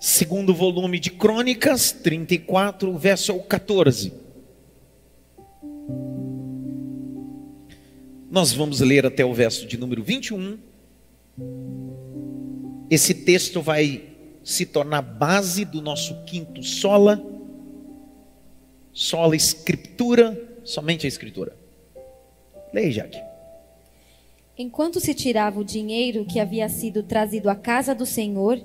segundo volume de Crônicas, 34, verso 14. Nós vamos ler até o verso de número 21. Esse texto vai se tornar base do nosso quinto sola, sola escritura, somente a escritura. Leia, Jaque. Enquanto se tirava o dinheiro que havia sido trazido à casa do Senhor,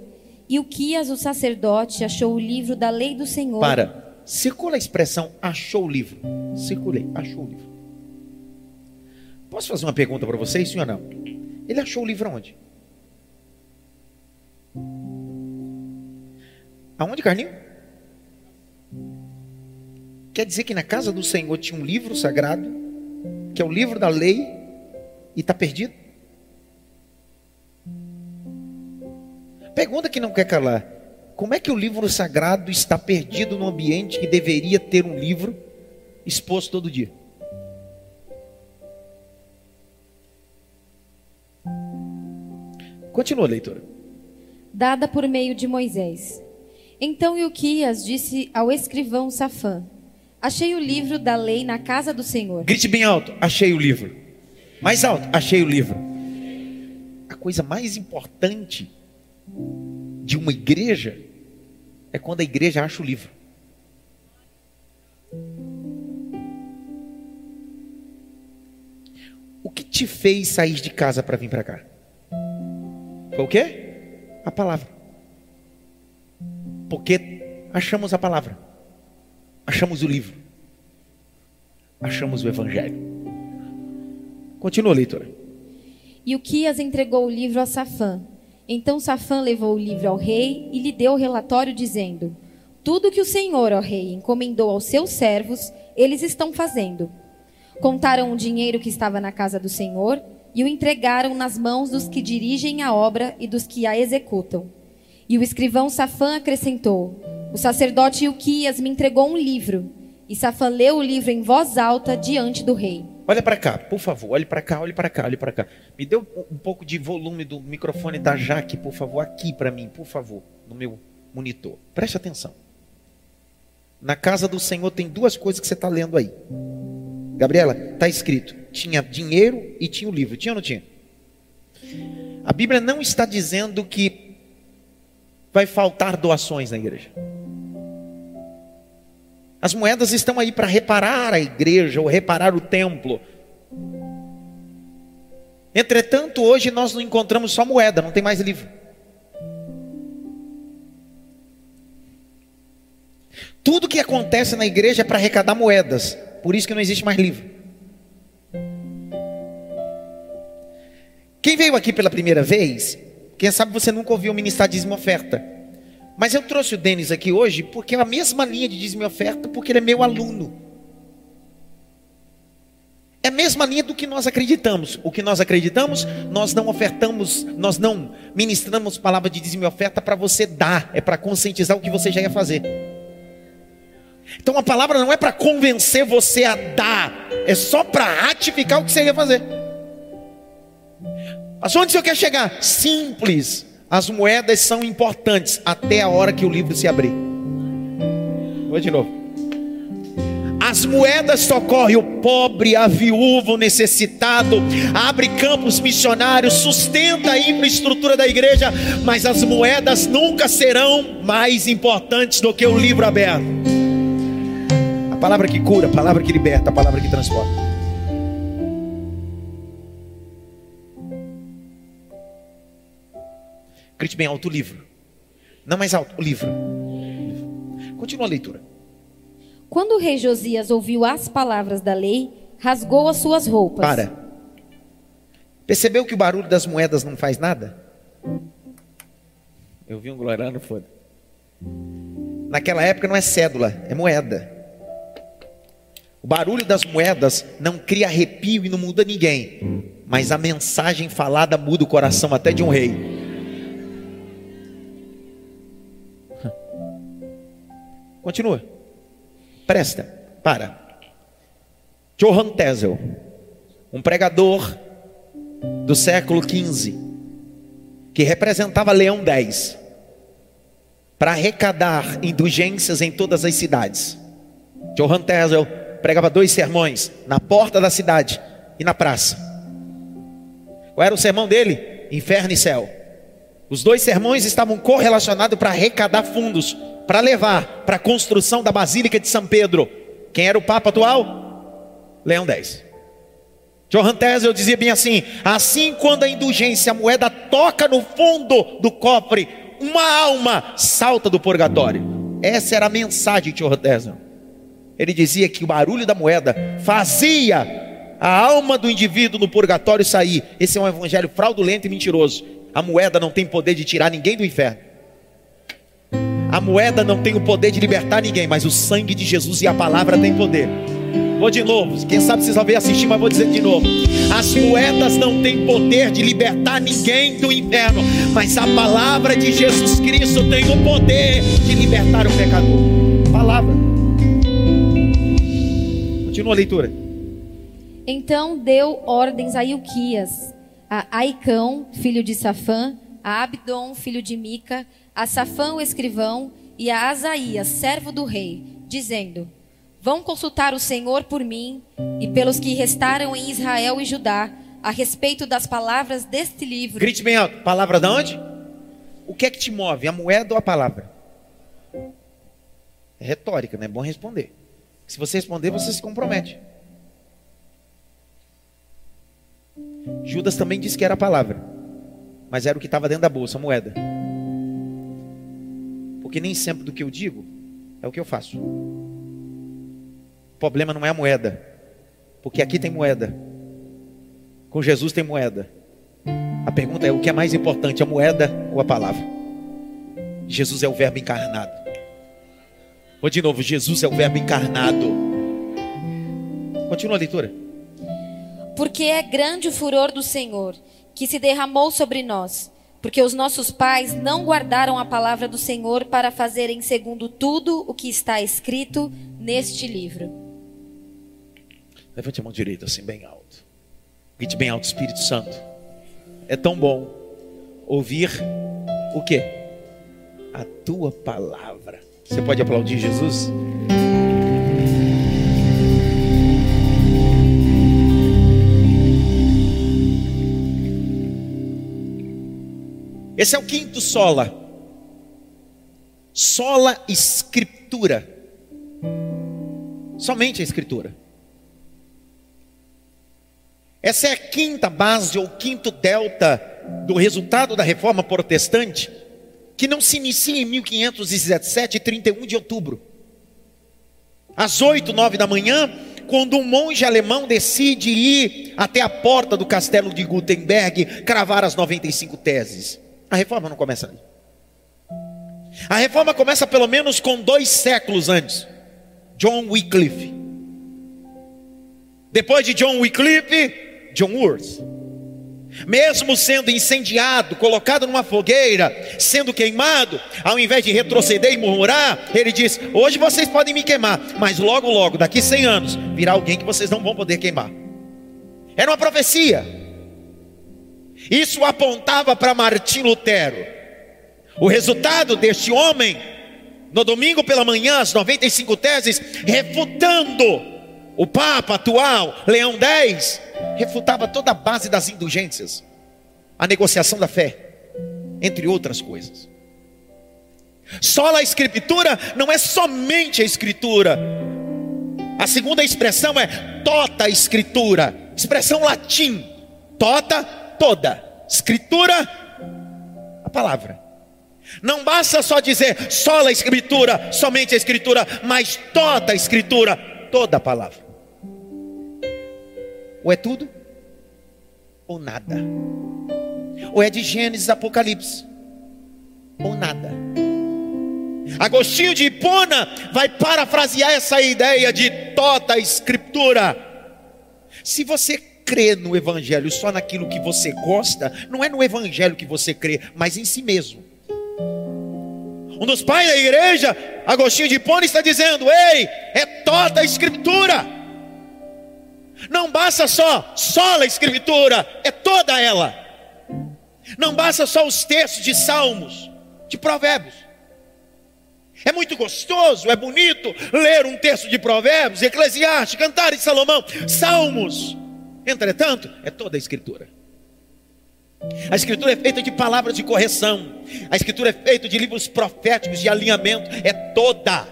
e Uquias, o sacerdote, achou o livro da lei do Senhor. Para, circula a expressão achou o livro. Circulei, achou o livro. Posso fazer uma pergunta para vocês, ou não? Ele achou o livro onde? Aonde, Carlinho? Quer dizer que na casa do Senhor tinha um livro sagrado, que é o livro da lei, e está perdido? Pergunta que não quer calar: como é que o livro sagrado está perdido no ambiente que deveria ter um livro exposto todo dia? Continua a leitura. Dada por meio de Moisés. Então Ilquias disse ao escrivão Safã: Achei o livro da lei na casa do Senhor. Grite bem alto: Achei o livro. Mais alto: Achei o livro. A coisa mais importante de uma igreja é quando a igreja acha o livro. O que te fez sair de casa para vir para cá? Foi o quê? A palavra. Porque achamos a palavra, achamos o livro, achamos o evangelho. Continua a leitura. E o Quias entregou o livro a Safã. Então Safã levou o livro ao rei e lhe deu o relatório, dizendo: Tudo que o Senhor, ó rei, encomendou aos seus servos, eles estão fazendo. Contaram o dinheiro que estava na casa do Senhor e o entregaram nas mãos dos que dirigem a obra e dos que a executam. E o escrivão Safã acrescentou: O sacerdote Ilquias me entregou um livro. E Safã leu o livro em voz alta diante do rei. Olha para cá, por favor, olhe para cá, olhe para cá, olhe para cá. Me dê um pouco de volume do microfone da Jaque, por favor, aqui para mim, por favor, no meu monitor. Preste atenção. Na casa do Senhor tem duas coisas que você está lendo aí. Gabriela, está escrito: tinha dinheiro e tinha o livro. Tinha ou não tinha? A Bíblia não está dizendo que vai faltar doações na igreja. As moedas estão aí para reparar a igreja ou reparar o templo. Entretanto, hoje nós não encontramos só moeda, não tem mais livro. Tudo que acontece na igreja é para arrecadar moedas. Por isso que não existe mais livro. Quem veio aqui pela primeira vez, quem sabe você nunca ouviu o ministrar dízimo oferta. Mas eu trouxe o Denis aqui hoje porque é a mesma linha de dízimo oferta, porque ele é meu aluno. É a mesma linha do que nós acreditamos. O que nós acreditamos, nós não ofertamos, nós não ministramos palavra de dízimo oferta para você dar, é para conscientizar o que você já ia fazer. Então a palavra não é para convencer você a dar, é só para ratificar o que você ia fazer. Mas onde você quer chegar? Simples. As moedas são importantes até a hora que o livro se abrir. Vou de novo. As moedas socorrem o pobre, a viúva, o necessitado, abre campos missionários, sustenta a infraestrutura da igreja, mas as moedas nunca serão mais importantes do que o livro aberto. A palavra que cura, a palavra que liberta, a palavra que transforma. Grite bem alto o livro. Não mais alto, o livro. Continua a leitura. Quando o rei Josias ouviu as palavras da lei, rasgou as suas roupas. Para. Percebeu que o barulho das moedas não faz nada? Eu vi um glorando, foda. Naquela época não é cédula, é moeda. O barulho das moedas não cria arrepio e não muda ninguém. Mas a mensagem falada muda o coração até de um rei. Continua. Presta. Para. Johann Tesel, um pregador do século XV, que representava Leão X. para arrecadar indulgências em todas as cidades. Johann Tesel pregava dois sermões na porta da cidade e na praça. Qual era o sermão dele? Inferno e céu. Os dois sermões estavam correlacionados para arrecadar fundos, para levar para a construção da Basílica de São Pedro. Quem era o Papa atual? Leão X. Johann Tesel dizia bem assim: assim quando a indulgência, a moeda toca no fundo do cofre, uma alma salta do purgatório. Essa era a mensagem de Johann Tesel. Ele dizia que o barulho da moeda fazia a alma do indivíduo no purgatório sair. Esse é um evangelho fraudulento e mentiroso. A moeda não tem poder de tirar ninguém do inferno. A moeda não tem o poder de libertar ninguém, mas o sangue de Jesus e a palavra tem poder. Vou de novo, quem sabe vocês vão ver assistir, mas vou dizer de novo. As moedas não têm poder de libertar ninguém do inferno, mas a palavra de Jesus Cristo tem o poder de libertar o pecador. Palavra. Continua a leitura. Então deu ordens a Ilquias, a Aicão, filho de Safã, a Abdon, filho de Mica, a Safã, o escrivão, e a Asaías, servo do rei, dizendo: Vão consultar o Senhor por mim e pelos que restaram em Israel e Judá, a respeito das palavras deste livro. Grite bem alto. Palavra de onde? O que é que te move, a moeda ou a palavra? É retórica, não é bom responder. Se você responder, você se compromete. Judas também disse que era a palavra, mas era o que estava dentro da bolsa, a moeda. Porque nem sempre do que eu digo é o que eu faço. O problema não é a moeda, porque aqui tem moeda. Com Jesus tem moeda. A pergunta é: o que é mais importante, a moeda ou a palavra? Jesus é o Verbo encarnado. Vou de novo: Jesus é o Verbo encarnado. Continua a leitura. Porque é grande o furor do Senhor, que se derramou sobre nós, porque os nossos pais não guardaram a palavra do Senhor para fazerem segundo tudo o que está escrito neste livro. Levante a mão direita assim, bem alto. Grite bem alto, Espírito Santo. É tão bom ouvir o que? A tua palavra. Você pode aplaudir Jesus? Esse é o quinto sola. Sola escritura. Somente a escritura. Essa é a quinta base ou quinto delta do resultado da reforma protestante, que não se inicia em 1517, 31 de outubro. Às 8, 9 da manhã, quando um monge alemão decide ir até a porta do castelo de Gutenberg cravar as 95 teses. A reforma não começa ali. A reforma começa pelo menos com dois séculos antes. John Wycliffe. Depois de John Wycliffe, John Worth. Mesmo sendo incendiado, colocado numa fogueira, sendo queimado, ao invés de retroceder e murmurar, ele diz: Hoje vocês podem me queimar, mas logo, logo, daqui 100 anos, virá alguém que vocês não vão poder queimar. Era uma profecia. Isso apontava para Martim Lutero. O resultado deste homem, no domingo pela manhã, as 95 teses, refutando o Papa atual, Leão X, refutava toda a base das indulgências, a negociação da fé, entre outras coisas. Só a escritura não é somente a escritura. A segunda expressão é tota escritura, expressão latim. Tota, toda. Escritura, a palavra. Não basta só dizer só a escritura, somente a escritura, mas toda a escritura, toda a palavra. Ou é tudo, ou nada. Ou é de Gênesis Apocalipse, ou nada. Agostinho de Hipona vai parafrasear essa ideia de toda a escritura. Se você crê no evangelho só naquilo que você gosta, não é no evangelho que você crê, mas em si mesmo. Um dos pais da igreja, Agostinho de Hipona, está dizendo: Ei, é toda a escritura. Não basta só, só a escritura, é toda ela. Não basta só os textos de salmos, de provérbios. É muito gostoso, é bonito ler um texto de Provérbios, Eclesiastes, Cantares de Salomão, Salmos. Entretanto, é toda a Escritura. A Escritura é feita de palavras de correção, a Escritura é feita de livros proféticos de alinhamento, é toda.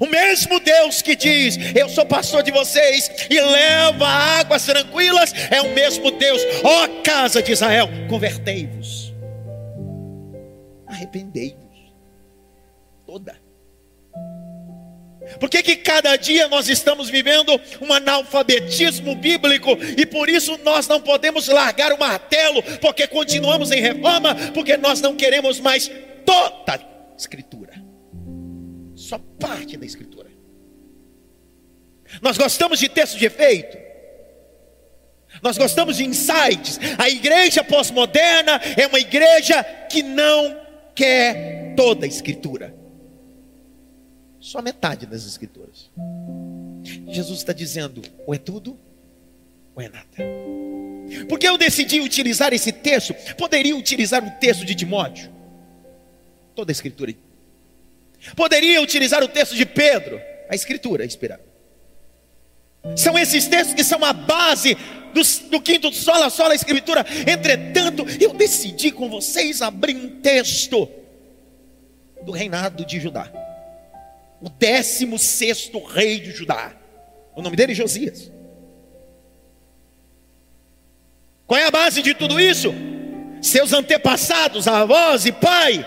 O mesmo Deus que diz: Eu sou pastor de vocês e leva águas tranquilas, é o mesmo Deus, ó casa de Israel, convertei-vos, arrependei-vos, toda. Por que, que cada dia nós estamos vivendo um analfabetismo bíblico e por isso nós não podemos largar o martelo, porque continuamos em reforma, porque nós não queremos mais toda a Escritura, só parte da Escritura. Nós gostamos de texto de efeito, nós gostamos de insights. A igreja pós-moderna é uma igreja que não quer toda a Escritura só metade das escrituras. Jesus está dizendo: ou é tudo, ou é nada. Porque eu decidi utilizar esse texto, poderia utilizar o texto de Timóteo, toda a escritura. Poderia utilizar o texto de Pedro, a escritura inspirada. São esses textos que são a base do, do quinto sola sola escritura. Entretanto, eu decidi com vocês abrir um texto do reinado de Judá o 16 rei de Judá. O nome dele é Josias. Qual é a base de tudo isso? Seus antepassados, avós e pai,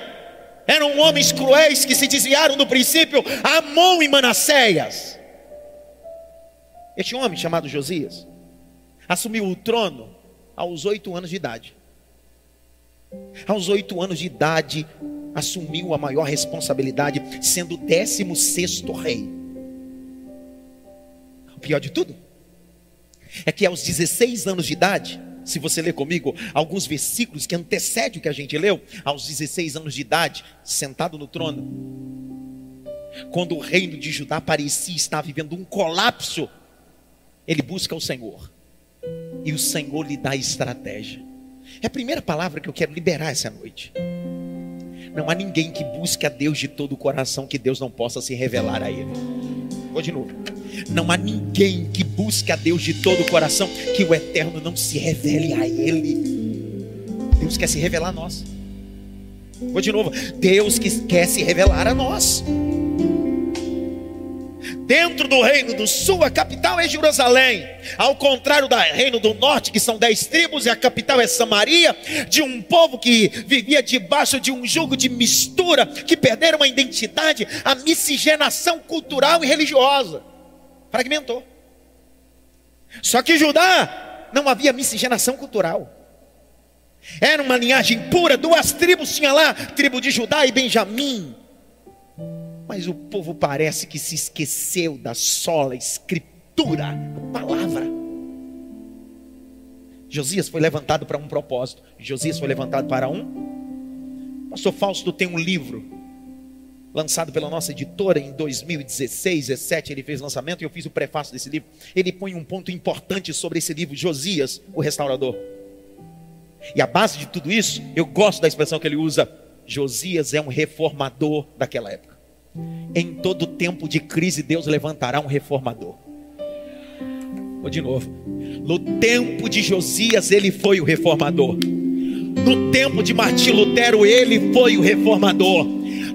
eram homens cruéis que se desviaram do princípio, Amon e Manasseias. Este homem chamado Josias assumiu o trono aos oito anos de idade. Aos oito anos de idade, assumiu a maior responsabilidade, sendo o 16 rei. O pior de tudo é que aos 16 anos de idade, se você ler comigo alguns versículos que antecedem o que a gente leu, aos 16 anos de idade, sentado no trono, quando o reino de Judá parecia estar vivendo um colapso, ele busca o Senhor, e o Senhor lhe dá estratégia. É a primeira palavra que eu quero liberar essa noite. Não há ninguém que busque a Deus de todo o coração que Deus não possa se revelar a Ele. Vou de novo. Não há ninguém que busque a Deus de todo o coração que o eterno não se revele a Ele. Deus quer se revelar a nós. Vou de novo. Deus que quer se revelar a nós. Dentro do reino do sul, a capital é Jerusalém. Ao contrário do reino do norte, que são dez tribos, e a capital é Samaria, de um povo que vivia debaixo de um jugo de mistura, que perderam a identidade, a miscigenação cultural e religiosa. Fragmentou. Só que Judá não havia miscigenação cultural. Era uma linhagem pura, duas tribos tinha lá, tribo de Judá e Benjamim. Mas o povo parece que se esqueceu da sola escritura, a palavra. Josias foi levantado para um propósito. Josias foi levantado para um. Pastor Fausto tem um livro lançado pela nossa editora em 2016, 17, ele fez lançamento e eu fiz o prefácio desse livro. Ele põe um ponto importante sobre esse livro, Josias, o restaurador. E a base de tudo isso, eu gosto da expressão que ele usa, Josias é um reformador daquela época. Em todo tempo de crise, Deus levantará um reformador. Vou de novo. No tempo de Josias, ele foi o reformador. No tempo de Martim Lutero, ele foi o reformador.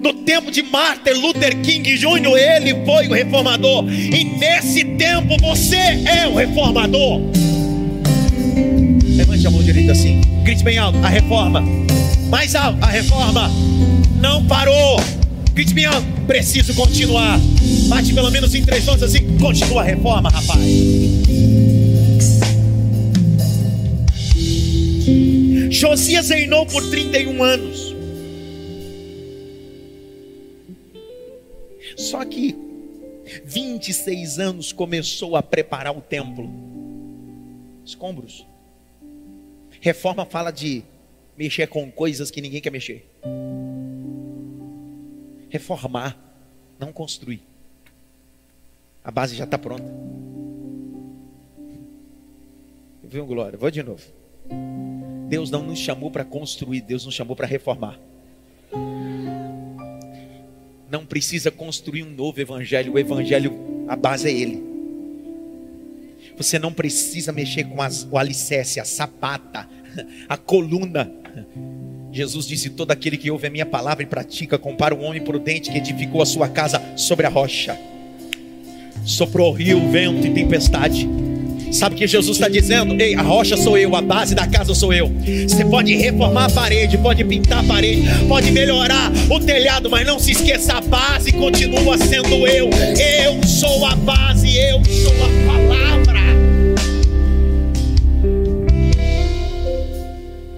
No tempo de Martin Luther King Jr., ele foi o reformador. E nesse tempo, você é o reformador. Levante a mão direita assim. Grite bem alto. A reforma. Mais alto. A reforma não parou. Alto. Preciso continuar. Bate pelo menos em três tons assim. Continua a reforma, rapaz. Josias reinou por 31 anos. Só que 26 anos começou a preparar o templo. Escombros. Reforma fala de mexer com coisas que ninguém quer mexer reformar, não construir. A base já está pronta. Viu, Glória? Vou de novo. Deus não nos chamou para construir, Deus nos chamou para reformar. não precisa construir um novo evangelho, o evangelho, a base é ele. Você não precisa mexer com as, o alicerce, a sapata, a coluna. Jesus disse: Todo aquele que ouve a minha palavra e pratica, compara um homem prudente que edificou a sua casa sobre a rocha. Soprou rio, vento e tempestade Sabe o que Jesus está dizendo? Ei, a rocha sou eu, a base da casa sou eu. Você pode reformar a parede, pode pintar a parede, pode melhorar o telhado, mas não se esqueça, a base continua sendo eu. Eu sou a base, eu sou a palavra.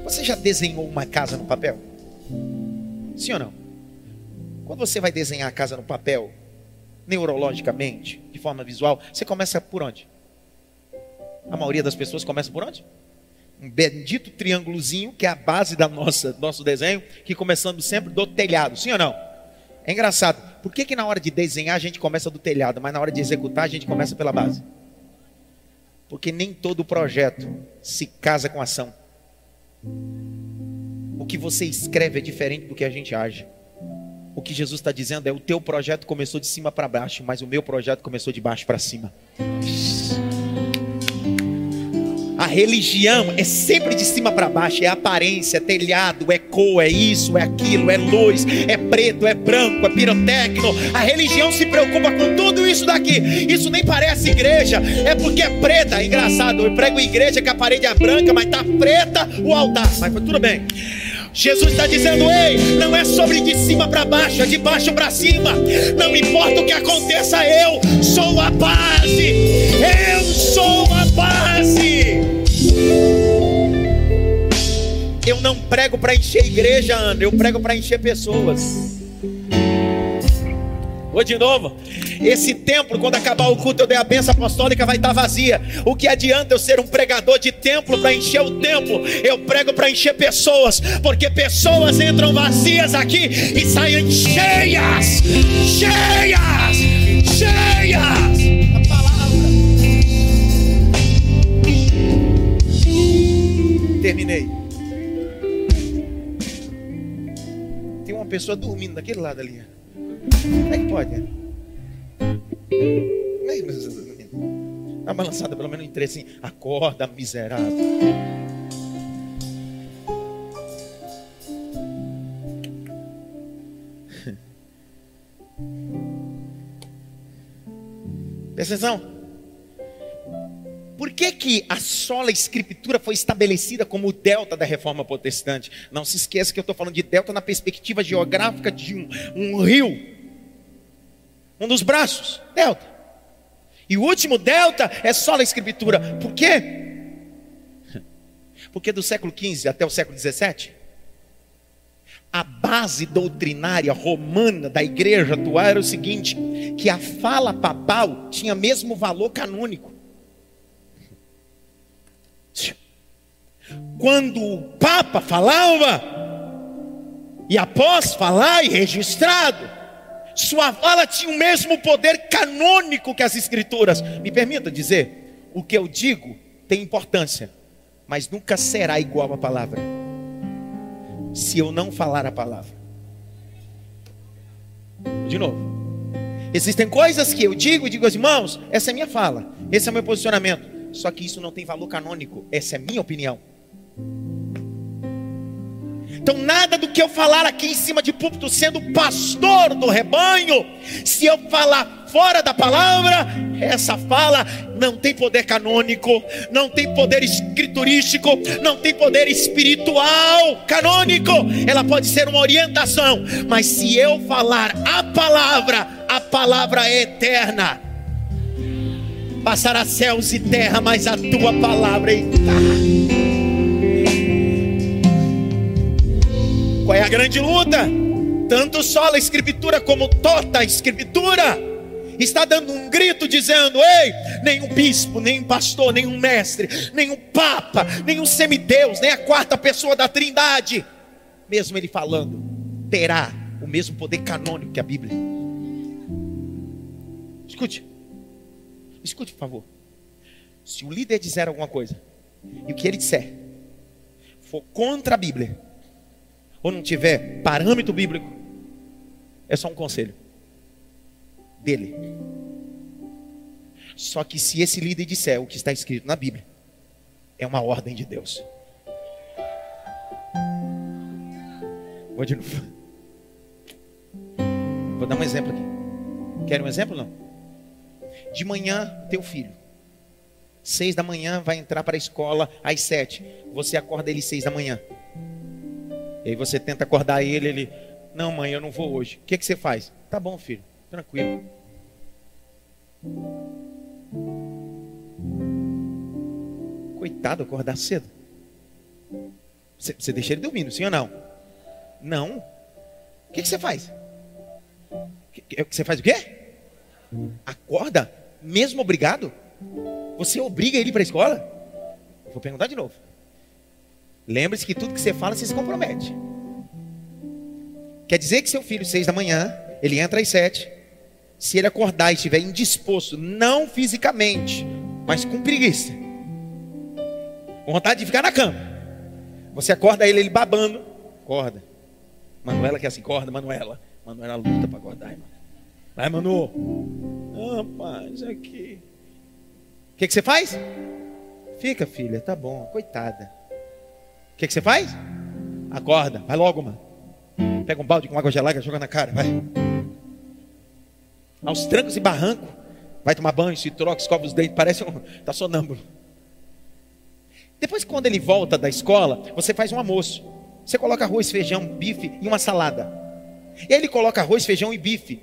Você já desenhou uma casa no papel? Sim ou não? Quando você vai desenhar a casa no papel, neurologicamente, de forma visual, você começa por onde? A maioria das pessoas começa por onde? Um bendito triângulozinho que é a base da nossa nosso desenho, que começando sempre do telhado, sim ou não? É engraçado. Por que, que na hora de desenhar a gente começa do telhado, mas na hora de executar a gente começa pela base? Porque nem todo projeto se casa com ação. O que você escreve é diferente do que a gente age. O que Jesus está dizendo é: o teu projeto começou de cima para baixo, mas o meu projeto começou de baixo para cima. A religião é sempre de cima para baixo, é aparência, é telhado, é cor, é isso, é aquilo, é luz, é preto, é branco, é pirotécnico. A religião se preocupa com tudo isso daqui. Isso nem parece igreja, é porque é preta. Engraçado, eu prego igreja que a parede é branca, mas tá preta o altar. Mas tudo bem. Jesus está dizendo: ei, não é sobre de cima para baixo, é de baixo para cima. Não importa o que aconteça, eu sou a base. Eu sou a base. Eu não prego para encher igreja, Ana, eu prego para encher pessoas. Vou de novo. Esse templo, quando acabar o culto, eu dei a benção apostólica, vai estar vazia. O que adianta eu ser um pregador de templo para encher o templo? Eu prego para encher pessoas, porque pessoas entram vazias aqui e saem cheias, cheias, cheias. terminei. Tem uma pessoa dormindo daquele lado ali. Como é que pode? É está dormindo? Tá balançada pelo menos em três assim. Acorda, miserável. Presta atenção. Por que, que a sola escritura foi estabelecida como o delta da reforma protestante? Não se esqueça que eu estou falando de delta na perspectiva geográfica de um, um rio. Um dos braços, delta. E o último delta é sola escritura. Por quê? Porque do século XV até o século XVII, a base doutrinária romana da igreja atual era o seguinte: que a fala papal tinha mesmo valor canônico. Quando o Papa falava, e após falar e registrado, sua fala tinha o mesmo poder canônico que as Escrituras. Me permita dizer, o que eu digo tem importância, mas nunca será igual à palavra, se eu não falar a palavra. De novo. Existem coisas que eu digo e digo aos irmãos, essa é minha fala, esse é meu posicionamento. Só que isso não tem valor canônico, essa é minha opinião. Então, nada do que eu falar aqui em cima de púlpito, sendo pastor do rebanho, se eu falar fora da palavra, essa fala não tem poder canônico, não tem poder escriturístico, não tem poder espiritual canônico. Ela pode ser uma orientação, mas se eu falar a palavra, a palavra é eterna. Passará céus e terra, mas a tua palavra é eterna. Qual é a grande luta? Tanto sola a escritura como tota a escritura está dando um grito dizendo: Ei, nenhum bispo, nenhum pastor, nenhum mestre, nenhum papa, nenhum semideus, nem a quarta pessoa da Trindade, mesmo ele falando, terá o mesmo poder canônico que a Bíblia. Escute, escute, por favor. Se o líder disser alguma coisa e o que ele disser for contra a Bíblia, ou não tiver parâmetro bíblico, é só um conselho. dele. Só que se esse líder disser o que está escrito na Bíblia, é uma ordem de Deus. Vou de novo. Vou dar um exemplo aqui. Quer um exemplo não? De manhã, teu filho. Seis da manhã vai entrar para a escola às sete. Você acorda ele seis da manhã. E aí você tenta acordar ele, ele, não mãe, eu não vou hoje. O que, que você faz? Tá bom, filho, tranquilo. Coitado, acordar cedo. Você, você deixa ele dormindo, sim ou não? Não. O que, que você faz? Você faz o quê? Acorda, mesmo obrigado? Você obriga ele para a escola? Vou perguntar de novo. Lembre-se que tudo que você fala, você se compromete. Quer dizer que seu filho, seis da manhã, ele entra às sete. Se ele acordar e estiver indisposto, não fisicamente, mas com preguiça, com vontade de ficar na cama, você acorda ele, ele babando, acorda. Manuela que é assim, acorda, Manuela. Manuela luta para acordar, irmão. Vai, Manu. Ah, pai, isso aqui. O que, que você faz? Fica, filha, tá bom, coitada. O que, que você faz? Acorda, vai logo, mano. Pega um balde com água gelada, joga na cara, vai. Aos trancos e barranco. Vai tomar banho, se troca, escova os dentes, parece um. Tá sonâmbulo. Depois, quando ele volta da escola, você faz um almoço. Você coloca arroz, feijão, bife e uma salada. E ele coloca arroz, feijão e bife.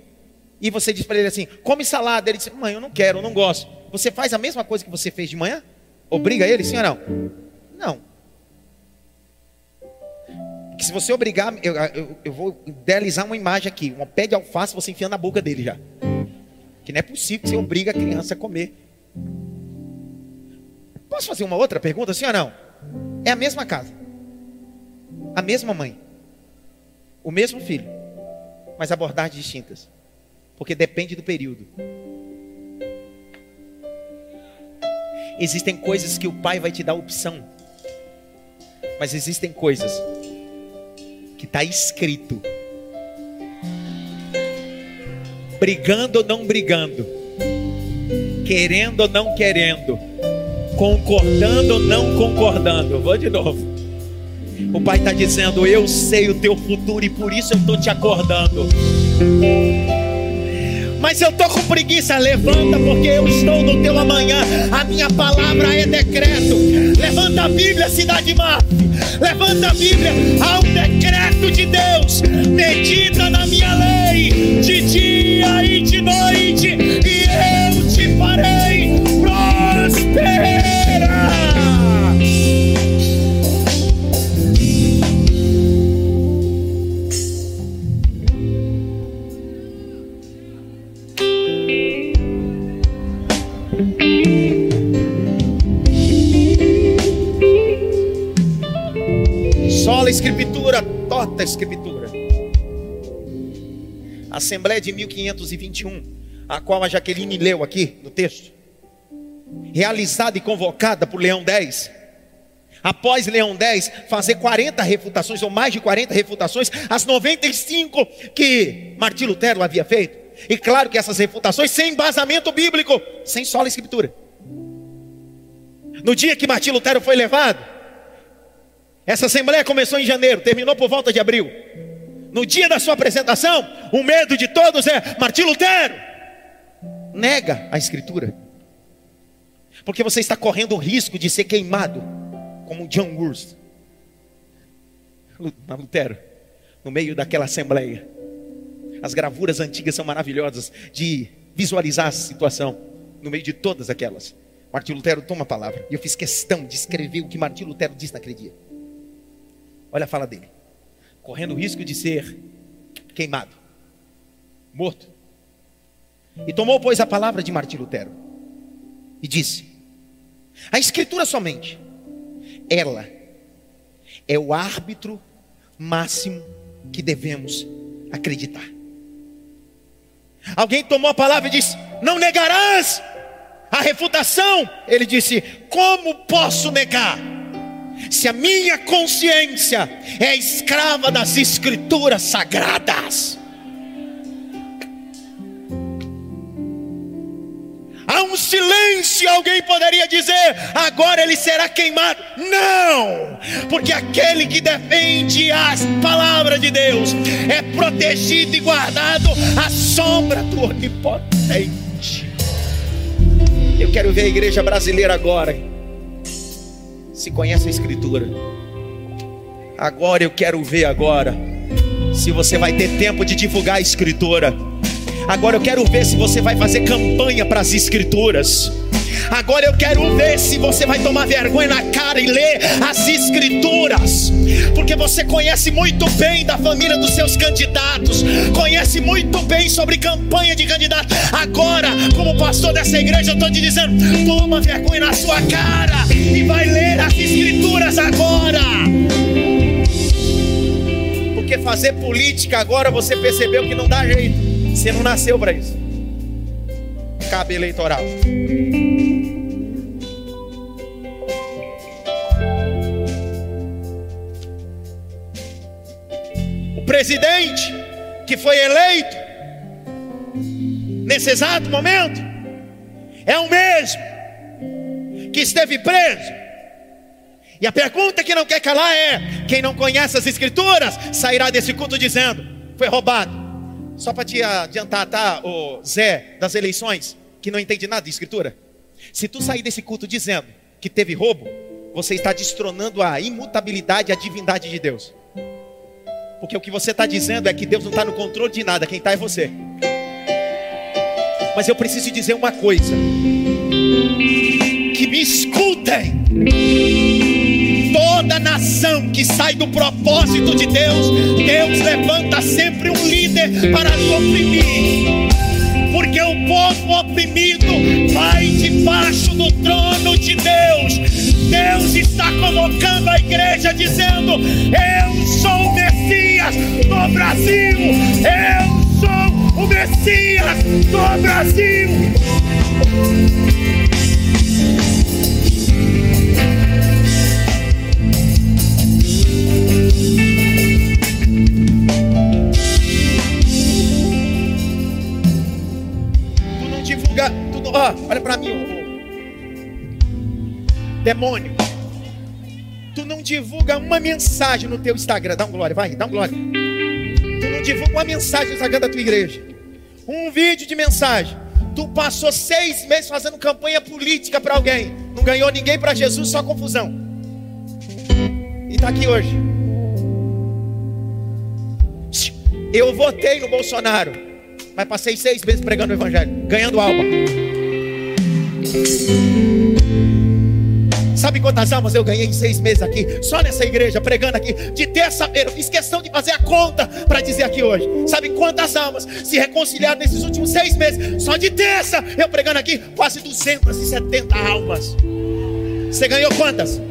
E você diz para ele assim: come salada. Ele diz: mãe, eu não quero, eu não gosto. Você faz a mesma coisa que você fez de manhã? Obriga ele, sim ou não? Não. Que se você obrigar, eu, eu, eu, vou idealizar uma imagem aqui, uma pé de alface você enfia na boca dele já. Que não é possível que você obriga a criança a comer. Posso fazer uma outra pergunta, ou não? É a mesma casa, a mesma mãe, o mesmo filho, mas abordagens distintas, porque depende do período. Existem coisas que o pai vai te dar opção, mas existem coisas que está escrito. Brigando ou não brigando, querendo ou não querendo, concordando ou não concordando. Vou de novo. O Pai está dizendo: Eu sei o teu futuro e por isso eu estou te acordando. Mas eu estou com preguiça, levanta, porque eu estou no teu amanhã. A minha palavra é decreto. Levanta a Bíblia, cidade mate. Levanta a Bíblia, há um decreto de Deus. Medita na minha Assembleia de 1521, a qual a Jaqueline leu aqui no texto, realizada e convocada por Leão 10. Após Leão 10 fazer 40 refutações, ou mais de 40 refutações, as 95 que Martim Lutero havia feito. E claro que essas refutações sem embasamento bíblico, sem sola escritura. No dia que Martim Lutero foi levado, essa assembleia começou em janeiro, terminou por volta de abril. No dia da sua apresentação, o medo de todos é: Martim Lutero, nega a Escritura, porque você está correndo o risco de ser queimado, como John Wurst. Lutero, no meio daquela assembleia, as gravuras antigas são maravilhosas de visualizar a situação, no meio de todas aquelas. Martim Lutero toma a palavra, e eu fiz questão de escrever o que Martim Lutero disse naquele dia. Olha a fala dele. Correndo o risco de ser queimado, morto. E tomou, pois, a palavra de Martim Lutero e disse: A Escritura somente, ela é o árbitro máximo que devemos acreditar. Alguém tomou a palavra e disse: Não negarás a refutação. Ele disse: Como posso negar? se a minha consciência é escrava das Escrituras sagradas. Há um silêncio, alguém poderia dizer, agora ele será queimado. Não! Porque aquele que defende a palavra de Deus é protegido e guardado à sombra do onipotente. Eu quero ver a igreja brasileira agora se conhece a Escritura. Agora eu quero ver agora se você vai ter tempo de divulgar a Escritura. Agora eu quero ver se você vai fazer campanha para as Escrituras. Agora eu quero ver se você vai tomar vergonha na cara e ler as escrituras, porque você conhece muito bem da família dos seus candidatos, conhece muito bem sobre campanha de candidato. Agora, como pastor dessa igreja, eu estou te dizendo: toma vergonha na sua cara e vai ler as escrituras agora. Porque fazer política agora você percebeu que não dá jeito. Você não nasceu para isso. Cabe eleitoral. Presidente que foi eleito nesse exato momento é o mesmo que esteve preso. E a pergunta que não quer calar é: quem não conhece as Escrituras sairá desse culto dizendo: foi roubado. Só para te adiantar, tá, o Zé das eleições, que não entende nada de escritura. Se tu sair desse culto dizendo que teve roubo, você está destronando a imutabilidade e a divindade de Deus. Porque o que você está dizendo é que Deus não está no controle de nada, quem está é você. Mas eu preciso dizer uma coisa: que me escutem toda nação que sai do propósito de Deus, Deus levanta sempre um líder para lhe oprimir. Porque o povo oprimido vai debaixo do trono de Deus. Deus está convocando a igreja dizendo: Eu sou o Messias do Brasil. Eu sou o Messias do Brasil. Ó, olha para mim, demônio. Tu não divulga uma mensagem no teu Instagram. Dá um glória, vai, dá um glória. Tu não divulga uma mensagem no Instagram da tua igreja. Um vídeo de mensagem. Tu passou seis meses fazendo campanha política para alguém. Não ganhou ninguém para Jesus, só confusão. E está aqui hoje. Eu votei no Bolsonaro, mas passei seis meses pregando o Evangelho, ganhando alma. Sabe quantas almas eu ganhei em seis meses aqui? Só nessa igreja, pregando aqui. De terça-feira, eu fiz questão de fazer a conta para dizer aqui hoje. Sabe quantas almas se reconciliaram nesses últimos seis meses? Só de terça, eu pregando aqui, quase 270 almas. Você ganhou quantas?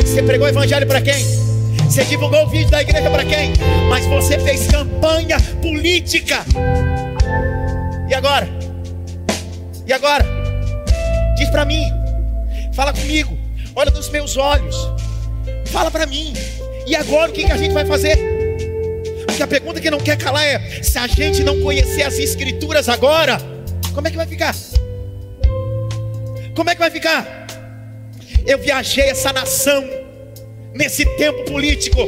Você pregou o evangelho para quem? Você divulgou o vídeo da igreja para quem? Mas você fez campanha política. E agora? E agora? Diz para mim, fala comigo, olha nos meus olhos, fala para mim. E agora o que, que a gente vai fazer? Porque a pergunta que não quer calar é: se a gente não conhecer as Escrituras agora, como é que vai ficar? Como é que vai ficar? Eu viajei essa nação nesse tempo político.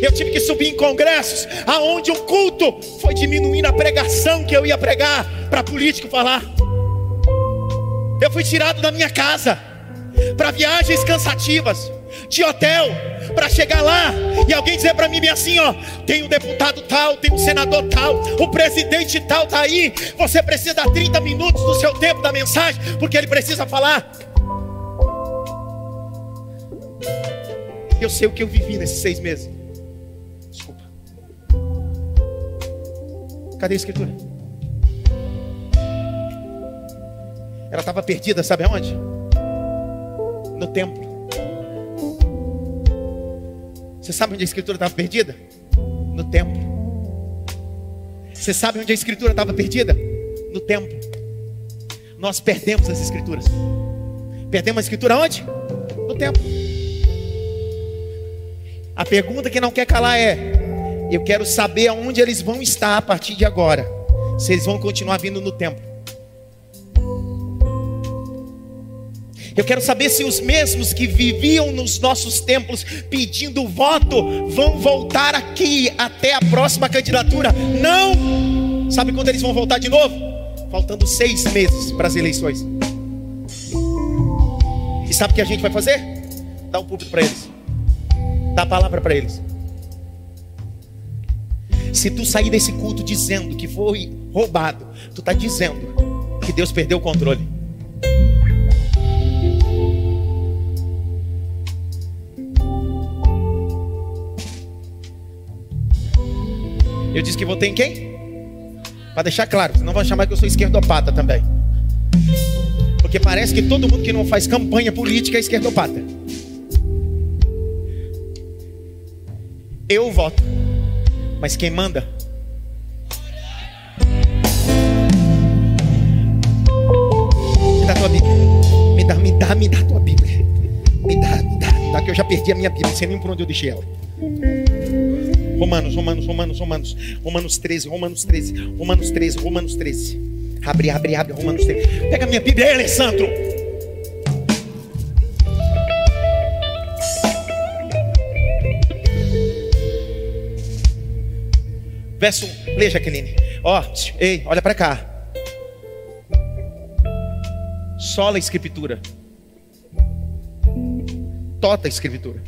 Eu tive que subir em congressos, aonde o culto foi diminuindo a pregação que eu ia pregar para político falar. Eu fui tirado da minha casa para viagens cansativas, de hotel, para chegar lá e alguém dizer para mim assim, ó, tem um deputado tal, tem um senador tal, o presidente tal tá aí, você precisa dar 30 minutos do seu tempo da mensagem, porque ele precisa falar. Eu sei o que eu vivi nesses seis meses. Desculpa. Cadê a escritura? Ela estava perdida, sabe aonde? No templo. Você sabe onde a escritura estava perdida? No templo. Você sabe onde a escritura estava perdida? No templo. Nós perdemos as escrituras. Perdemos a escritura onde? No templo. A pergunta que não quer calar é: eu quero saber aonde eles vão estar a partir de agora. Se eles vão continuar vindo no templo. Eu quero saber se os mesmos que viviam nos nossos templos pedindo voto vão voltar aqui até a próxima candidatura. Não! Sabe quando eles vão voltar de novo? Faltando seis meses para as eleições. E sabe o que a gente vai fazer? Dar o um público para eles, dar a palavra para eles. Se tu sair desse culto dizendo que foi roubado, tu está dizendo que Deus perdeu o controle. Eu disse que votei em quem? Para deixar claro, senão vão chamar que eu sou esquerdopata também. Porque parece que todo mundo que não faz campanha política é esquerdopata. Eu voto. Mas quem manda? Me dá tua Bíblia. Me dá, me dá, me dá tua Bíblia. Me dá, me dá, me dá, que eu já perdi a minha Bíblia, não sei nem por onde eu deixei ela. Romanos, Romanos, Romanos, Romanos, Romanos 13, Romanos 13, Romanos 13, Romanos 13. Abre, abre, abre, Romanos 13. Pega a minha Bíblia Alessandro. Verso 1, leia Jaqueline. Ó, oh, ei, olha para cá. Sola a escritura. Tota a escritura.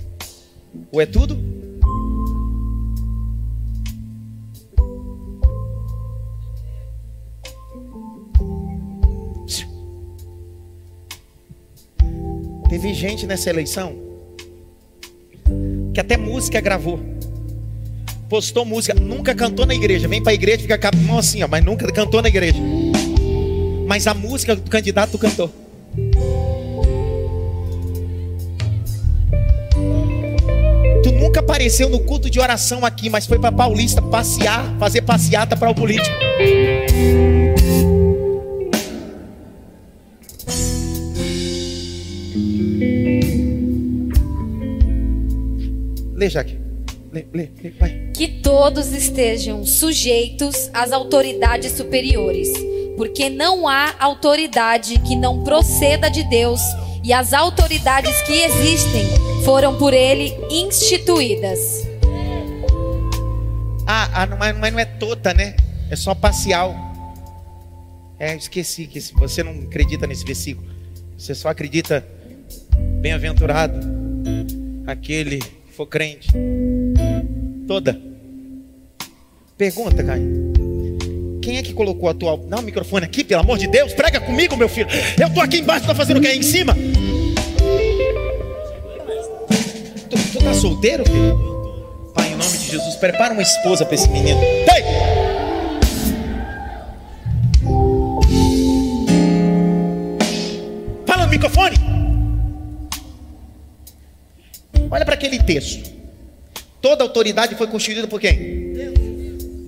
Ou é tudo? Teve gente nessa eleição que até música gravou postou música, nunca cantou na igreja. Vem para a igreja, fica com a mão assim, ó, mas nunca cantou na igreja. Mas a música do candidato cantou. Tu nunca apareceu no culto de oração aqui, mas foi para Paulista passear, fazer passeata para o político. Lê, Jaque. Lê, lê, lê, vai. Que todos estejam sujeitos às autoridades superiores, porque não há autoridade que não proceda de Deus, e as autoridades que existem foram por ele instituídas. Ah, ah mas, mas não é toda, né? É só parcial. É, esqueci que você não acredita nesse versículo, você só acredita bem-aventurado aquele que for crente toda. Pergunta, Caio. Quem é que colocou a tua. Dá o microfone aqui, pelo amor de Deus. Prega comigo, meu filho. Eu estou aqui embaixo, estou fazendo o que aí em cima? Tu, tu tá solteiro, filho? Pai, em nome de Jesus, prepara uma esposa para esse menino. Ei! Fala no microfone. Olha para aquele texto. Toda autoridade foi constituída por quem?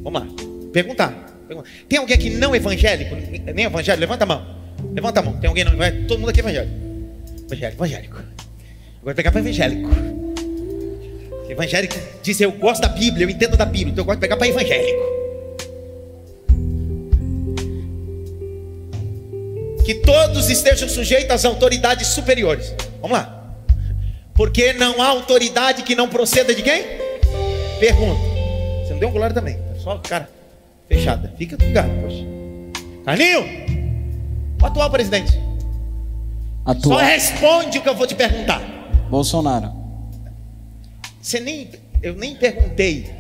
Vamos lá. Perguntar. Tem alguém aqui não evangélico? Nem evangélico? Levanta a mão. Levanta a mão. Tem alguém não evangélico? Todo mundo aqui é evangélico. Evangélico, evangélico. Vou pegar para evangélico. Evangélico diz: Eu gosto da Bíblia, eu entendo da Bíblia, então eu gosto de pegar para evangélico. Que todos estejam sujeitos às autoridades superiores. Vamos lá. Porque não há autoridade que não proceda de quem? Pergunta. Você não deu um glória também. Só cara fechada. Fica ligado, poxa. Carlinho, o atual presidente. Atual. Só responde o que eu vou te perguntar. Bolsonaro. Você nem. Eu nem perguntei.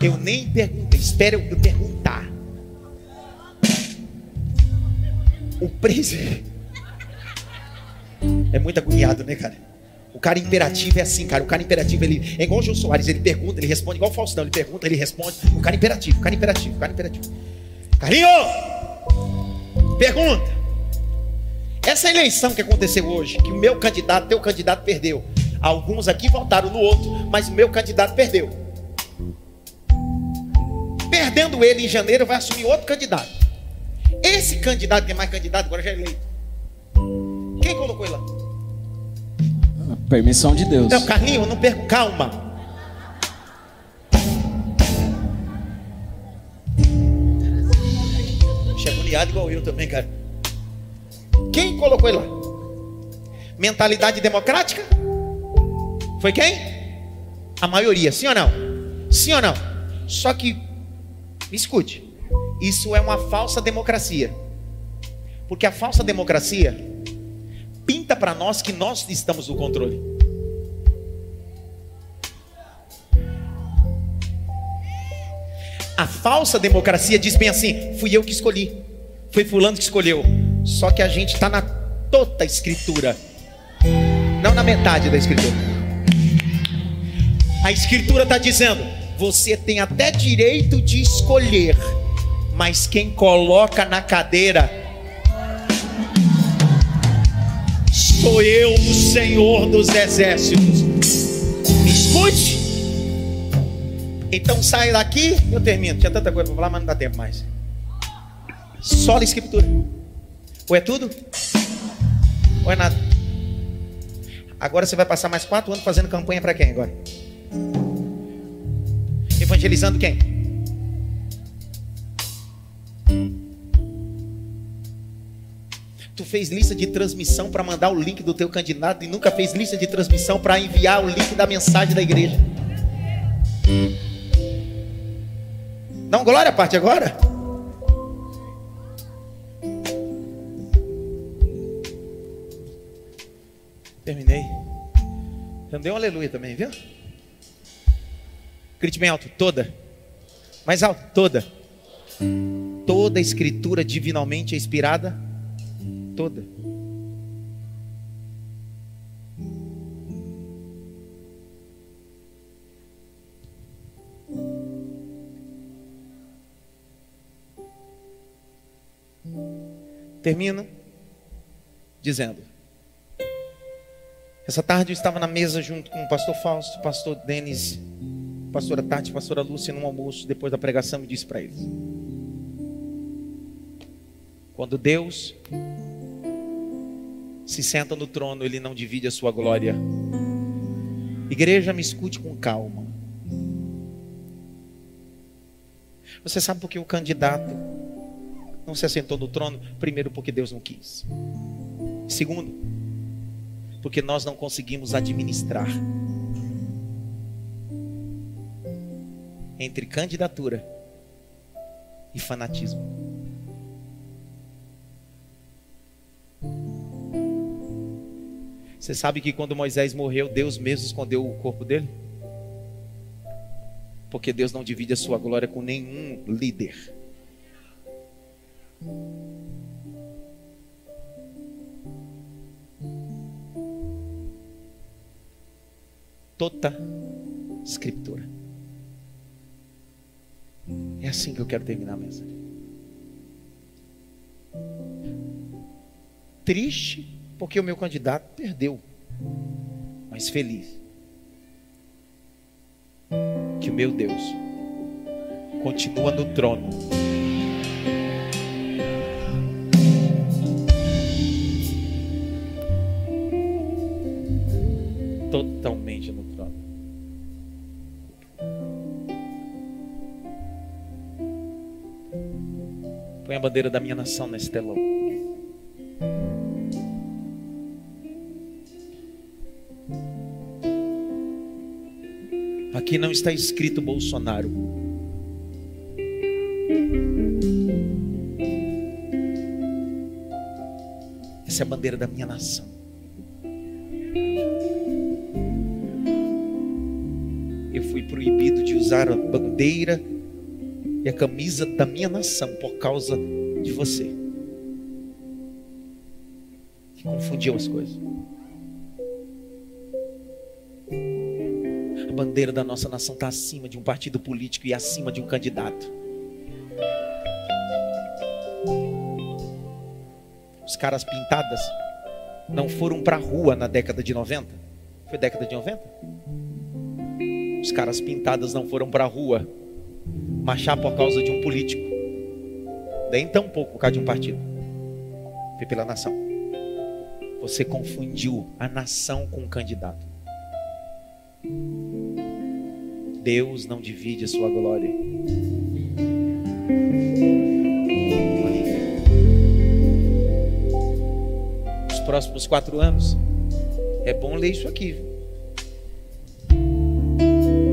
Eu nem perguntei. Espera eu perguntar. O presidente. É muito agoniado, né, cara? Cara imperativo é assim, cara. O cara imperativo, ele é igual o Gil Soares, ele pergunta, ele responde, igual o Faustão, ele pergunta, ele responde. O cara imperativo, o cara imperativo, o cara imperativo. Carinho! Pergunta. Essa eleição que aconteceu hoje, que o meu candidato, teu candidato perdeu. Alguns aqui votaram no outro, mas o meu candidato perdeu. Perdendo ele em janeiro, vai assumir outro candidato. Esse candidato que é mais candidato agora já é eleito. Quem colocou ele lá? Permissão de Deus. Não, Carlinhos, não perco. Calma. É agoniado igual eu também, cara. Quem colocou ele lá? Mentalidade democrática? Foi quem? A maioria, sim ou não? Sim ou não? Só que, me escute, isso é uma falsa democracia. Porque a falsa democracia pinta para nós que nós estamos no controle. A falsa democracia diz bem assim: fui eu que escolhi, foi Fulano que escolheu. Só que a gente está na toda escritura, não na metade da escritura. A escritura está dizendo: você tem até direito de escolher, mas quem coloca na cadeira sou eu, o Senhor dos Exércitos. Me escute. Então sai daqui, eu termino. Tinha tanta coisa para falar, mas não dá tempo mais. Só a escritura. Ou é tudo? Ou é nada? Agora você vai passar mais quatro anos fazendo campanha para quem agora? Evangelizando quem? Tu fez lista de transmissão para mandar o link do teu candidato e nunca fez lista de transmissão para enviar o link da mensagem da igreja. Um glória a parte agora? Terminei. Eu dei um aleluia também, viu? Grite bem alto, toda. Mais alto, toda. Toda escritura divinamente inspirada. Toda. Termino dizendo: Essa tarde eu estava na mesa junto com o pastor Fausto, o pastor Denis, a pastora Tati, a pastora Lúcia, num almoço depois da pregação, e disse para eles: Quando Deus se senta no trono, Ele não divide a sua glória. Igreja, me escute com calma. Você sabe por que o candidato não se assentou no trono? Primeiro, porque Deus não quis. Segundo, porque nós não conseguimos administrar entre candidatura e fanatismo. Você sabe que quando Moisés morreu, Deus mesmo escondeu o corpo dele? Porque Deus não divide a sua glória com nenhum líder. Toda escritura. É assim que eu quero terminar a mensagem. Triste porque o meu candidato perdeu, mas feliz que o meu Deus continua no trono. Totalmente no trono. Põe a bandeira da minha nação nesse telão. Aqui não está escrito Bolsonaro. Essa é a bandeira da minha nação. Eu fui proibido de usar a bandeira e a camisa da minha nação por causa de você. Que confundiu as coisas. A bandeira da nossa nação está acima de um partido político e acima de um candidato. Os caras pintadas não foram para a rua na década de 90? Foi década de 90? Os caras pintadas não foram para a rua marchar por causa de um político. Nem tão pouco por causa de um partido. Foi pela nação. Você confundiu a nação com o candidato. Deus não divide a sua glória. Os próximos quatro anos, É bom ler isso aqui.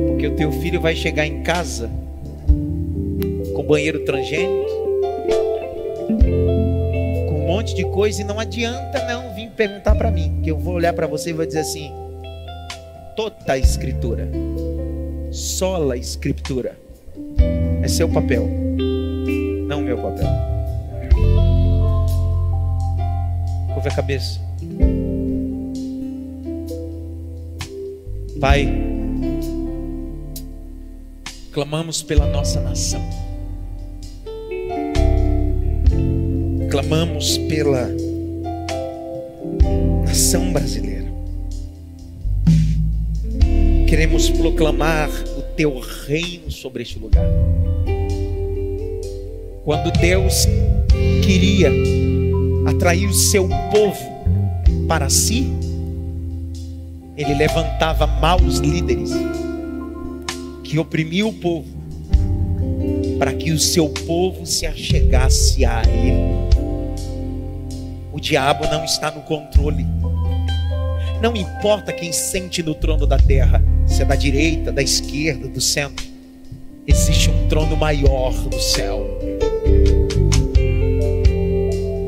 Porque o teu filho vai chegar em casa com banheiro transgênico, com um monte de coisa e não adianta não vir perguntar para mim, que eu vou olhar para você e vou dizer assim: toda a escritura, sola escritura, é seu papel, não meu papel. Curva a cabeça. Pai, clamamos pela nossa nação, clamamos pela nação brasileira, queremos proclamar teu reino sobre este lugar. Quando Deus queria atrair o seu povo para si, ele levantava maus líderes que oprimiam o povo para que o seu povo se achegasse a ele. O diabo não está no controle. Não importa quem sente no trono da terra, se é da direita, da esquerda, do centro. Existe um trono maior do céu.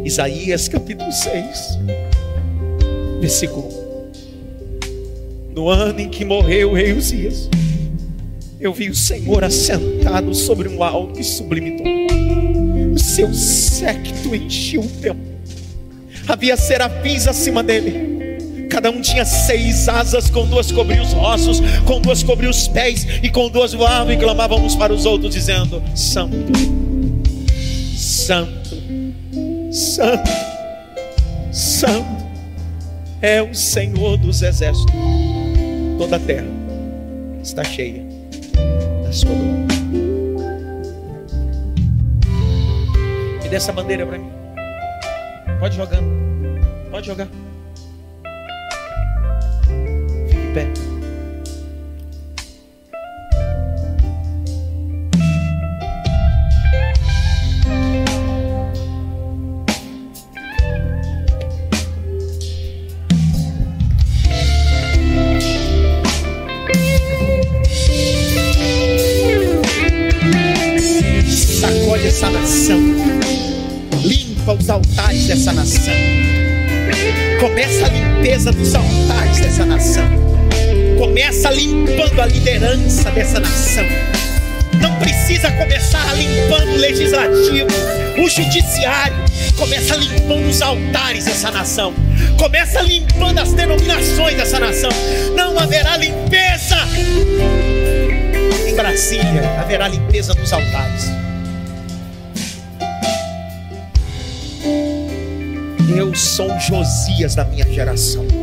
Isaías capítulo 6, versículo no ano em que morreu o rei Uzias, eu vi o Senhor assentado sobre um alto e sublime trono. O seu séquito enchia o templo. Havia serafins acima dele. Cada um tinha seis asas, com duas cobriam os ossos, com duas cobriam os pés, e com duas voavam e clamavam uns para os outros, dizendo: Santo, Santo, Santo, Santo é o Senhor dos exércitos toda a terra está cheia da sua glória. Me dê essa bandeira para mim. Pode jogar. Pode jogar. Fique em pé. dessa nação. Começa a limpeza dos altares dessa nação. Começa limpando a liderança dessa nação. Não precisa começar limpando o legislativo, o judiciário. Começa limpando os altares dessa nação. Começa limpando as denominações dessa nação. Não haverá limpeza em Brasília, haverá limpeza nos altares. Eu sou Josias da minha geração.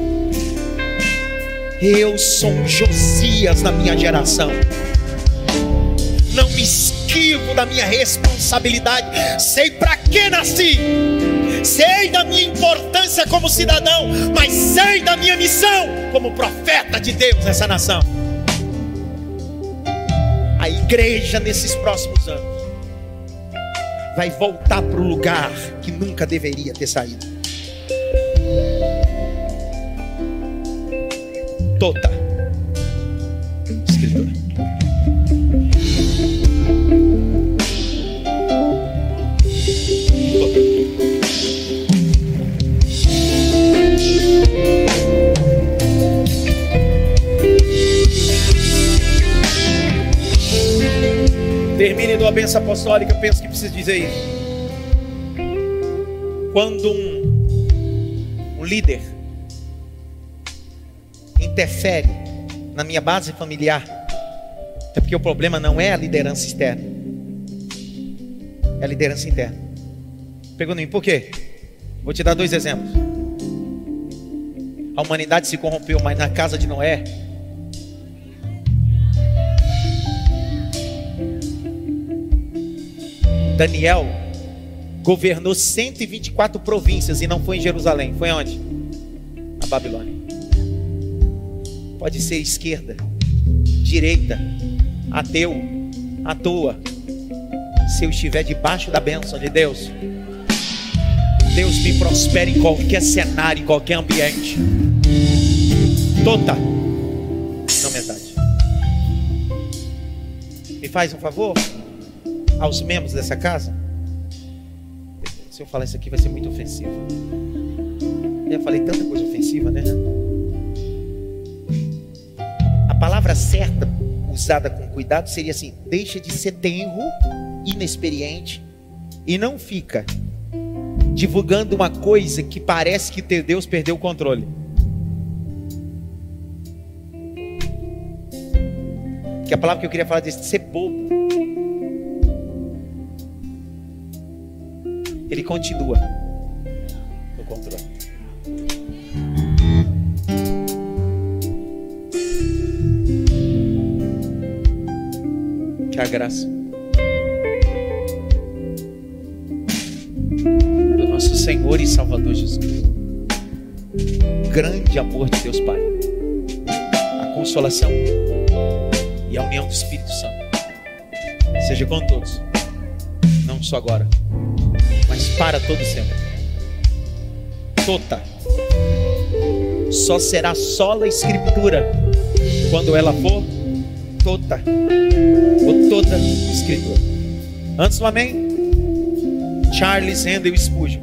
Eu sou Josias da minha geração. Não me esquivo da minha responsabilidade. Sei para que nasci. Sei da minha importância como cidadão, mas sei da minha missão como profeta de Deus nessa nação. A igreja nesses próximos anos vai voltar para o lugar que nunca deveria ter saído. Toda. Escritura. Termine do benção apostólica, penso que precisa dizer isso. Quando um, um líder interfere na minha base familiar, é porque o problema não é a liderança externa, é a liderança interna. Pergunta por quê? Vou te dar dois exemplos. A humanidade se corrompeu, mas na casa de Noé, Daniel governou 124 províncias e não foi em Jerusalém, foi onde? Na Babilônia. Pode ser esquerda, direita, ateu, à toa. Se eu estiver debaixo da bênção de Deus, Deus me prospere em qualquer cenário, em qualquer ambiente. Toda. Não metade. Me faz um favor aos membros dessa casa. Se eu falar isso aqui vai ser muito ofensivo. Eu falei tanta coisa ofensiva, né? Palavra certa, usada com cuidado, seria assim: deixa de ser tenro, inexperiente e não fica divulgando uma coisa que parece que ter Deus perdeu o controle. Que a palavra que eu queria falar desse ser bobo. Ele continua Que a graça. Do nosso Senhor e Salvador Jesus, grande amor de Deus Pai, a consolação e a união do Espírito Santo. Seja com todos, não só agora, mas para todo sempre. Tota. Só será sola escritura quando ela for tota ou toda escritura. Antes do amém, Charles Handel Spurgeon.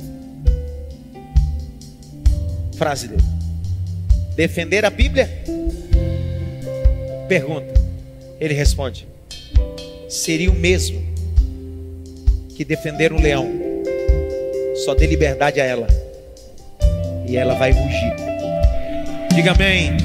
Frase dele. Defender a Bíblia? Pergunta. Ele responde: Seria o mesmo que defender um leão. Só dê liberdade a ela. E ela vai rugir. Diga amém.